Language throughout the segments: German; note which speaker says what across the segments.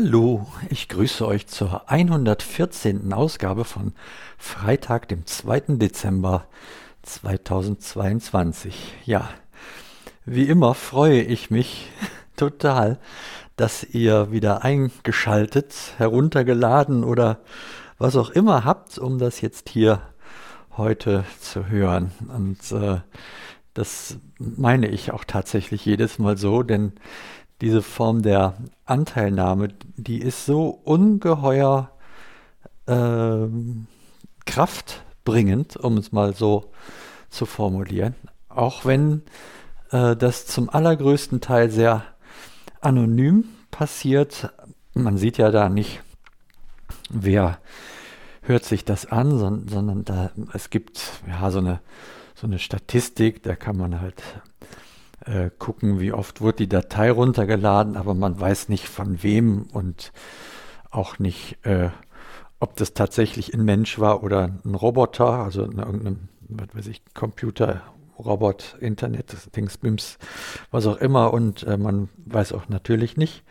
Speaker 1: Hallo, ich grüße euch zur 114. Ausgabe von Freitag, dem 2. Dezember 2022. Ja, wie immer freue ich mich total, dass ihr wieder eingeschaltet, heruntergeladen oder was auch immer habt, um das jetzt hier heute zu hören. Und äh, das meine ich auch tatsächlich jedes Mal so, denn diese Form der Anteilnahme, die ist so ungeheuer äh, kraftbringend, um es mal so zu formulieren. Auch wenn äh, das zum allergrößten Teil sehr anonym passiert. Man sieht ja da nicht, wer hört sich das an, sondern, sondern da, es gibt ja so eine, so eine Statistik, da kann man halt äh, gucken, wie oft wurde die Datei runtergeladen, aber man weiß nicht von wem und auch nicht, äh, ob das tatsächlich ein Mensch war oder ein Roboter, also irgendein, was weiß ich, Computer, Robot, Internet, Dingsbims, was auch immer. Und äh, man weiß auch natürlich nicht,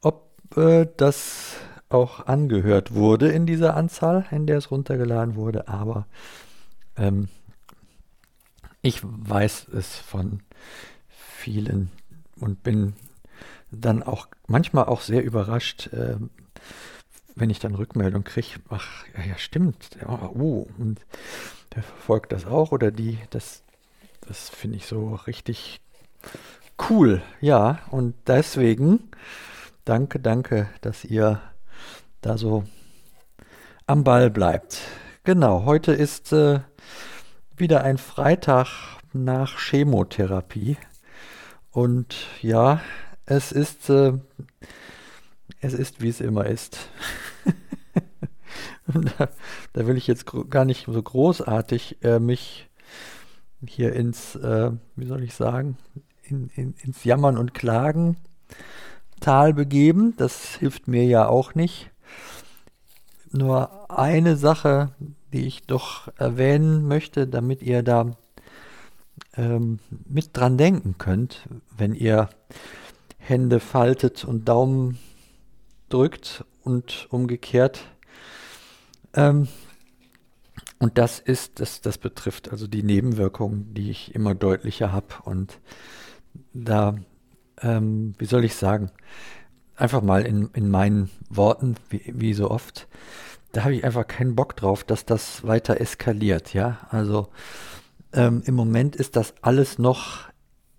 Speaker 1: ob äh, das auch angehört wurde in dieser Anzahl, in der es runtergeladen wurde. Aber ähm, ich weiß es von vielen und bin dann auch manchmal auch sehr überrascht, äh, wenn ich dann Rückmeldung kriege, ach ja, ja stimmt, ja, oh, und der verfolgt das auch oder die, das, das finde ich so richtig cool, ja, und deswegen danke, danke, dass ihr da so am Ball bleibt. Genau, heute ist äh, wieder ein Freitag nach Chemotherapie. Und ja, es ist, äh, es ist, wie es immer ist. da, da, will ich jetzt gar nicht so großartig äh, mich hier ins, äh, wie soll ich sagen, in, in, ins Jammern und Klagen Tal begeben. Das hilft mir ja auch nicht. Nur eine Sache, die ich doch erwähnen möchte, damit ihr da ähm, mit dran denken könnt, wenn ihr Hände faltet und Daumen drückt und umgekehrt. Ähm, und das ist, das, das betrifft also die Nebenwirkungen, die ich immer deutlicher habe. Und da, ähm, wie soll ich sagen, einfach mal in, in meinen Worten, wie, wie so oft, da habe ich einfach keinen Bock drauf, dass das weiter eskaliert, ja. Also ähm, Im Moment ist das alles noch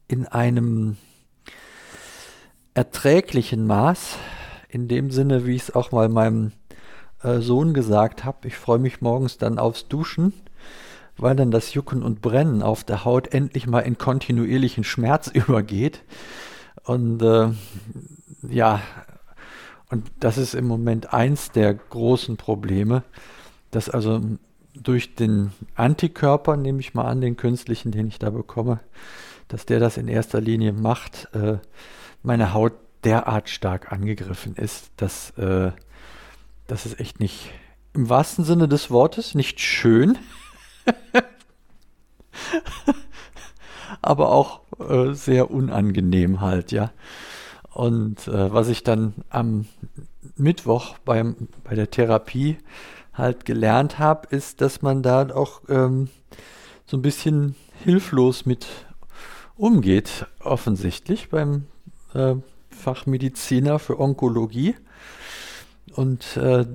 Speaker 1: in einem erträglichen Maß, in dem Sinne, wie ich es auch mal meinem äh, Sohn gesagt habe. Ich freue mich morgens dann aufs Duschen, weil dann das Jucken und Brennen auf der Haut endlich mal in kontinuierlichen Schmerz übergeht. Und äh, ja, und das ist im Moment eins der großen Probleme, dass also durch den Antikörper, nehme ich mal an, den künstlichen, den ich da bekomme, dass der das in erster Linie macht, äh, meine Haut derart stark angegriffen ist, dass äh, das ist echt nicht, im wahrsten Sinne des Wortes, nicht schön, aber auch äh, sehr unangenehm halt, ja. Und äh, was ich dann am Mittwoch beim, bei der Therapie halt gelernt habe, ist, dass man da auch ähm, so ein bisschen hilflos mit umgeht, offensichtlich beim äh, Fachmediziner für Onkologie und äh,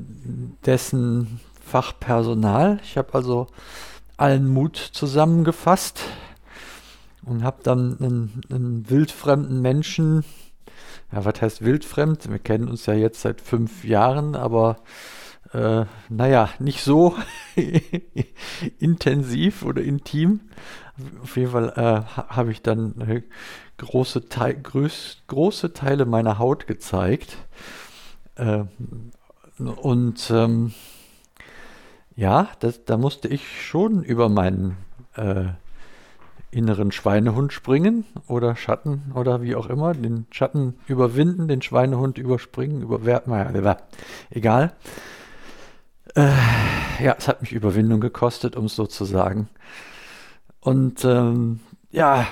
Speaker 1: dessen Fachpersonal. Ich habe also allen Mut zusammengefasst und habe dann einen, einen wildfremden Menschen, ja, was heißt wildfremd? Wir kennen uns ja jetzt seit fünf Jahren, aber äh, naja, nicht so intensiv oder intim. Auf jeden Fall äh, habe ich dann äh, große, Te größ, große Teile meiner Haut gezeigt. Äh, und ähm, ja, das, da musste ich schon über meinen äh, inneren Schweinehund springen oder Schatten oder wie auch immer, den Schatten überwinden, den Schweinehund überspringen, überwerten, egal. Äh, ja, es hat mich Überwindung gekostet, um es so zu sagen. Und ähm, ja,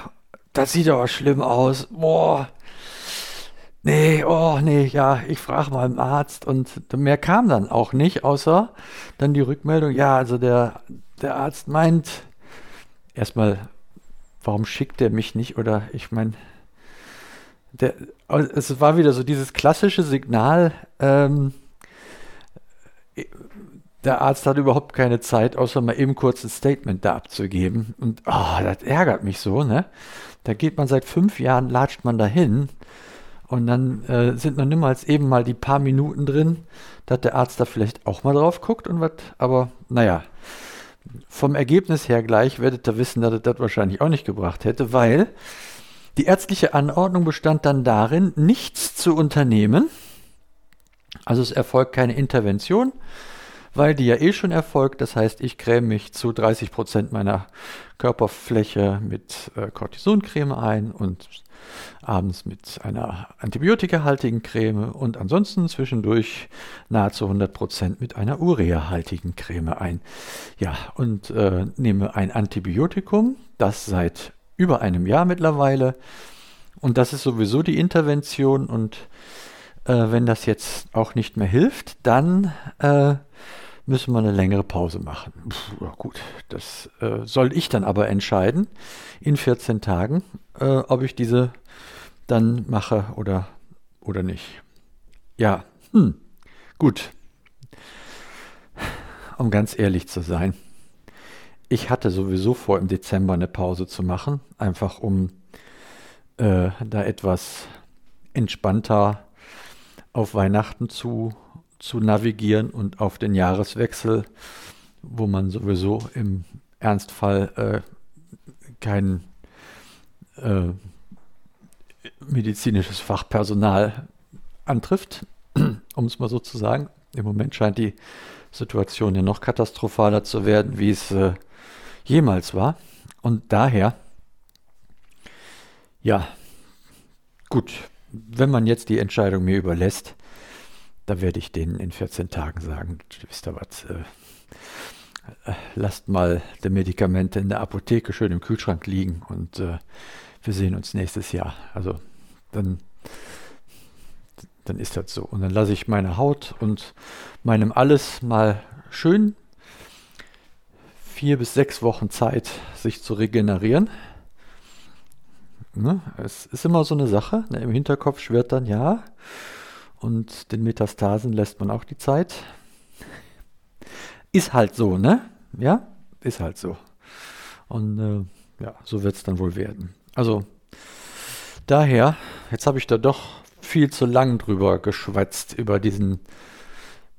Speaker 1: das sieht aber schlimm aus. Boah. nee, oh nee, ja, ich frage mal im Arzt und mehr kam dann auch nicht, außer dann die Rückmeldung, ja, also der, der Arzt meint, erstmal, warum schickt er mich nicht oder ich meine, der, es war wieder so dieses klassische Signal, ähm, der Arzt hat überhaupt keine Zeit, außer mal eben kurz ein Statement da abzugeben. Und oh, das ärgert mich so, ne? Da geht man seit fünf Jahren, latscht man dahin und dann äh, sind noch niemals eben mal die paar Minuten drin, dass der Arzt da vielleicht auch mal drauf guckt und was. Aber naja, vom Ergebnis her gleich werdet ihr wissen, dass er das wahrscheinlich auch nicht gebracht hätte, weil die ärztliche Anordnung bestand dann darin, nichts zu unternehmen. Also es erfolgt keine Intervention, weil die ja eh schon erfolgt. Das heißt, ich creme mich zu 30 Prozent meiner Körperfläche mit äh, Cortisoncreme ein und abends mit einer antibiotikahaltigen Creme und ansonsten zwischendurch nahezu 100 Prozent mit einer ureahaltigen Creme ein. Ja, und äh, nehme ein Antibiotikum, das seit über einem Jahr mittlerweile. Und das ist sowieso die Intervention. Und äh, wenn das jetzt auch nicht mehr hilft, dann äh, müssen wir eine längere Pause machen. Puh, gut, das äh, soll ich dann aber entscheiden in 14 Tagen, äh, ob ich diese dann mache oder, oder nicht. Ja, hm, gut. Um ganz ehrlich zu sein, ich hatte sowieso vor, im Dezember eine Pause zu machen, einfach um äh, da etwas entspannter auf Weihnachten zu, zu navigieren und auf den Jahreswechsel, wo man sowieso im Ernstfall äh, kein äh, medizinisches Fachpersonal antrifft, um es mal so zu sagen. Im Moment scheint die Situation ja noch katastrophaler zu werden, wie es äh, jemals war. Und daher, ja, gut, wenn man jetzt die Entscheidung mir überlässt, da werde ich denen in 14 Tagen sagen, wisst ihr was, äh, lasst mal die Medikamente in der Apotheke schön im Kühlschrank liegen und äh, wir sehen uns nächstes Jahr. Also dann, dann ist das so. Und dann lasse ich meine Haut und meinem alles mal schön vier bis sechs Wochen Zeit, sich zu regenerieren. Ne? Es ist immer so eine Sache. Ne? Im Hinterkopf schwirrt dann ja. Und den Metastasen lässt man auch die Zeit. Ist halt so, ne? Ja, ist halt so. Und äh, ja, so wird es dann wohl werden. Also daher, jetzt habe ich da doch viel zu lang drüber geschwätzt, über diesen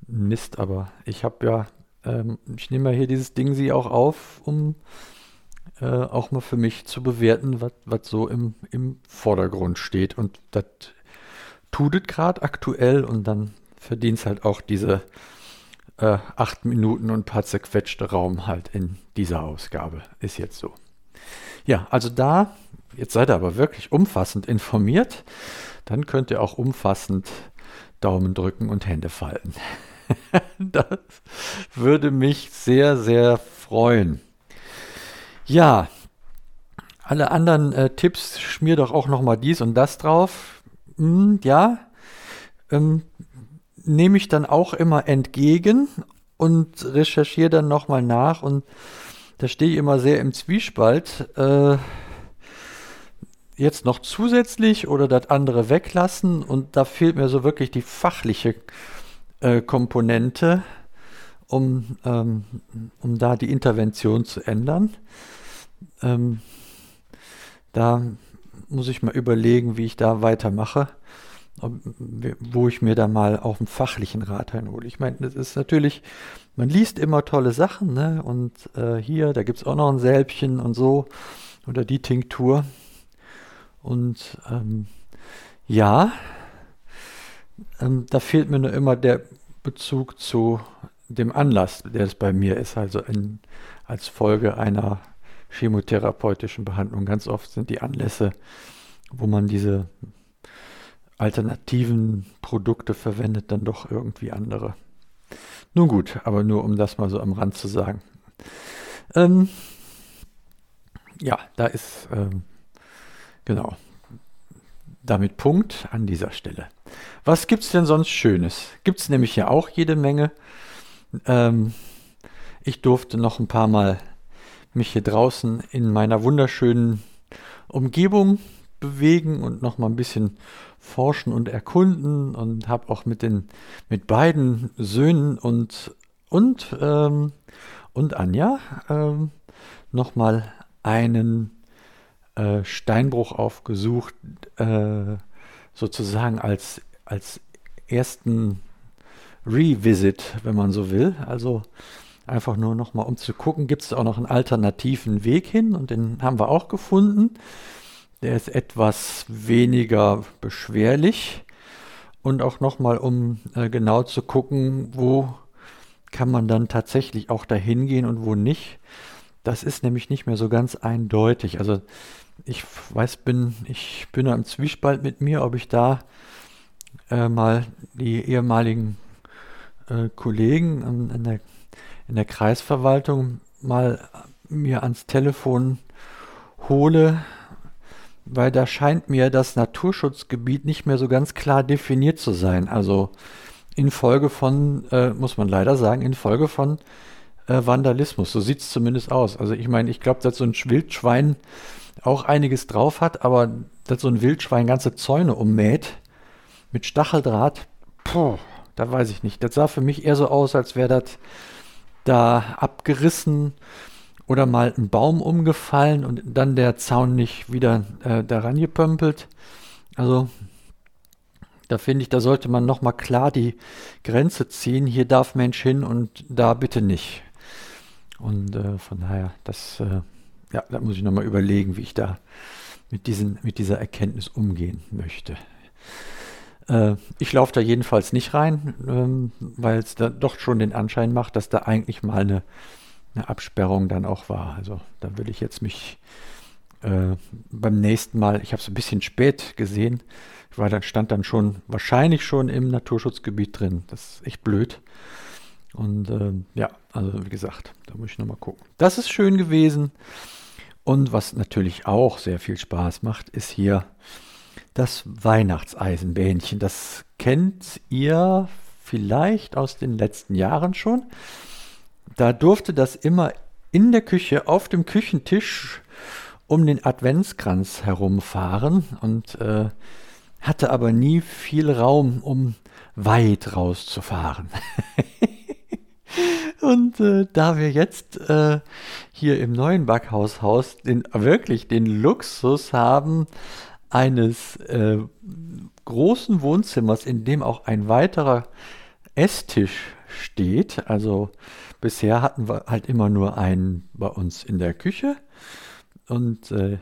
Speaker 1: Mist, aber ich habe ja ähm, ich nehme mal hier dieses Ding sie auch auf, um äh, auch mal für mich zu bewerten, was so im, im Vordergrund steht. Und das tut es gerade aktuell und dann verdient es halt auch diese äh, acht Minuten und ein paar zerquetschte Raum halt in dieser Ausgabe. Ist jetzt so. Ja, also da, jetzt seid ihr aber wirklich umfassend informiert, dann könnt ihr auch umfassend Daumen drücken und Hände falten. das würde mich sehr, sehr freuen. Ja, alle anderen äh, Tipps schmier doch auch noch mal dies und das drauf. Hm, ja, ähm, nehme ich dann auch immer entgegen und recherchiere dann noch mal nach und da stehe ich immer sehr im Zwiespalt. Äh, jetzt noch zusätzlich oder das andere weglassen und da fehlt mir so wirklich die fachliche äh, Komponente, um, ähm, um da die Intervention zu ändern. Ähm, da muss ich mal überlegen, wie ich da weitermache, ob, wo ich mir da mal auch einen fachlichen Rat einhole. Ich meine, das ist natürlich, man liest immer tolle Sachen, ne? Und äh, hier, da gibt es auch noch ein Sälbchen und so, oder die Tinktur. Und ähm, ja, ähm, da fehlt mir nur immer der Bezug zu dem Anlass, der es bei mir ist, also in, als Folge einer chemotherapeutischen Behandlung. Ganz oft sind die Anlässe, wo man diese alternativen Produkte verwendet, dann doch irgendwie andere. Nun gut, aber nur um das mal so am Rand zu sagen. Ähm, ja, da ist, ähm, genau, damit Punkt an dieser Stelle. Was gibt es denn sonst Schönes? Gibt es nämlich ja auch jede Menge. Ähm, ich durfte noch ein paar Mal mich hier draußen in meiner wunderschönen Umgebung bewegen und noch mal ein bisschen forschen und erkunden und habe auch mit den mit beiden Söhnen und und ähm, und Anja ähm, noch mal einen äh, Steinbruch aufgesucht, äh, sozusagen als als ersten Revisit, wenn man so will. Also einfach nur noch mal um zu gucken, gibt es auch noch einen alternativen Weg hin und den haben wir auch gefunden. Der ist etwas weniger beschwerlich und auch nochmal, um äh, genau zu gucken, wo kann man dann tatsächlich auch dahin gehen und wo nicht. Das ist nämlich nicht mehr so ganz eindeutig. Also ich weiß, bin, ich bin da im Zwiespalt mit mir, ob ich da äh, mal die ehemaligen äh, Kollegen in, in, der, in der Kreisverwaltung mal mir ans Telefon hole weil da scheint mir das Naturschutzgebiet nicht mehr so ganz klar definiert zu sein. Also infolge von, äh, muss man leider sagen, infolge von äh, Vandalismus. So sieht es zumindest aus. Also ich meine, ich glaube, dass so ein Wildschwein auch einiges drauf hat, aber dass so ein Wildschwein ganze Zäune ummäht mit Stacheldraht, puh, da weiß ich nicht. Das sah für mich eher so aus, als wäre das da abgerissen oder mal ein Baum umgefallen und dann der Zaun nicht wieder äh, daran gepömpelt. Also da finde ich, da sollte man nochmal klar die Grenze ziehen. Hier darf Mensch hin und da bitte nicht. Und äh, von daher, das, äh, ja, da muss ich nochmal überlegen, wie ich da mit, diesen, mit dieser Erkenntnis umgehen möchte. Äh, ich laufe da jedenfalls nicht rein, ähm, weil es da doch schon den Anschein macht, dass da eigentlich mal eine eine Absperrung dann auch war. Also da will ich jetzt mich äh, beim nächsten Mal, ich habe es ein bisschen spät gesehen, ich dann, stand dann schon wahrscheinlich schon im Naturschutzgebiet drin. Das ist echt blöd. Und äh, ja, also wie gesagt, da muss ich nochmal gucken. Das ist schön gewesen. Und was natürlich auch sehr viel Spaß macht, ist hier das Weihnachtseisenbähnchen. Das kennt ihr vielleicht aus den letzten Jahren schon da durfte das immer in der Küche auf dem Küchentisch um den Adventskranz herumfahren und äh, hatte aber nie viel Raum, um weit rauszufahren. und äh, da wir jetzt äh, hier im neuen Backhaushaus den, wirklich den Luxus haben eines äh, großen Wohnzimmers, in dem auch ein weiterer Esstisch steht, also Bisher hatten wir halt immer nur einen bei uns in der Küche und äh,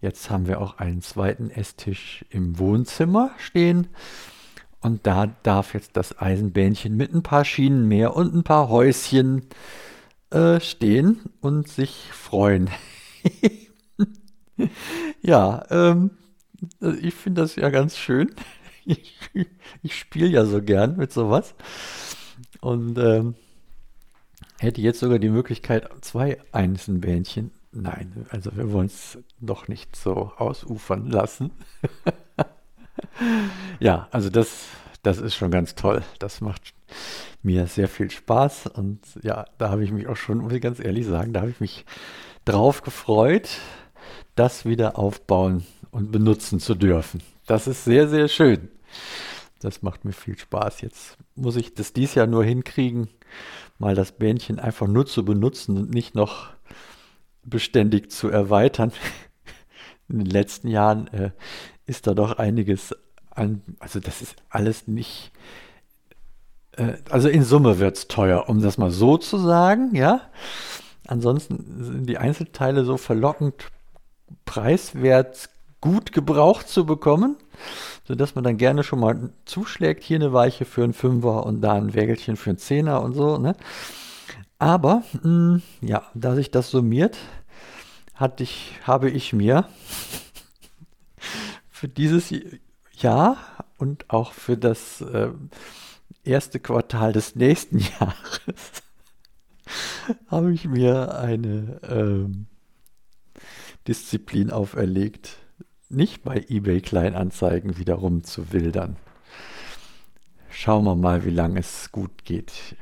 Speaker 1: jetzt haben wir auch einen zweiten Esstisch im Wohnzimmer stehen. Und da darf jetzt das Eisenbähnchen mit ein paar Schienen mehr und ein paar Häuschen äh, stehen und sich freuen. ja, ähm, ich finde das ja ganz schön. Ich, ich spiele ja so gern mit sowas. Und ähm, hätte jetzt sogar die Möglichkeit, zwei Einzelbähnchen. Nein, also wir wollen es doch nicht so ausufern lassen. ja, also das, das ist schon ganz toll. Das macht mir sehr viel Spaß und ja, da habe ich mich auch schon, muss ich ganz ehrlich sagen, da habe ich mich drauf gefreut, das wieder aufbauen und benutzen zu dürfen. Das ist sehr, sehr schön. Das macht mir viel Spaß. Jetzt muss ich das dies Jahr nur hinkriegen, mal das Bähnchen einfach nur zu benutzen und nicht noch beständig zu erweitern. In den letzten Jahren äh, ist da doch einiges an, also das ist alles nicht, äh, also in Summe wird es teuer, um das mal so zu sagen, ja. Ansonsten sind die Einzelteile so verlockend preiswert gut gebraucht zu bekommen, sodass man dann gerne schon mal zuschlägt, hier eine Weiche für einen Fünfer und da ein Wägelchen für einen Zehner und so. Ne? Aber mh, mm, ja, da sich das summiert, hatte ich, habe ich mir für dieses Jahr und auch für das äh, erste Quartal des nächsten Jahres habe ich mir eine ähm, Disziplin auferlegt, nicht bei eBay Kleinanzeigen wieder rumzuwildern. Schauen wir mal, wie lange es gut geht.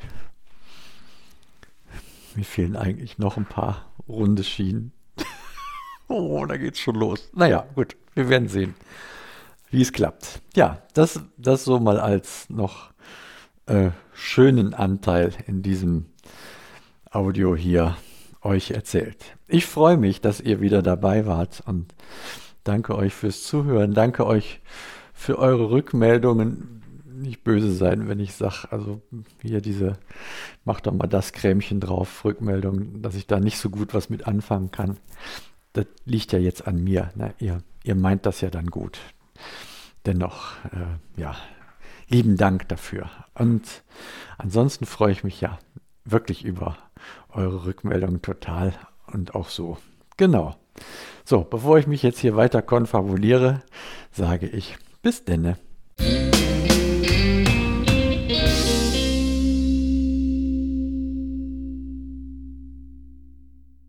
Speaker 1: Mir fehlen eigentlich noch ein paar runde Schienen. oh, da geht's schon los. Naja, gut, wir werden sehen, wie es klappt. Ja, das, das so mal als noch äh, schönen Anteil in diesem Audio hier euch erzählt. Ich freue mich, dass ihr wieder dabei wart und danke euch fürs Zuhören. Danke euch für eure Rückmeldungen. Nicht böse sein, wenn ich sage, also hier diese, macht doch mal das Krämchen drauf, Rückmeldung, dass ich da nicht so gut was mit anfangen kann. Das liegt ja jetzt an mir. Ne? Ihr, ihr meint das ja dann gut. Dennoch, äh, ja, lieben Dank dafür. Und ansonsten freue ich mich ja wirklich über eure Rückmeldungen total und auch so. Genau. So, bevor ich mich jetzt hier weiter konfabuliere, sage ich bis denne.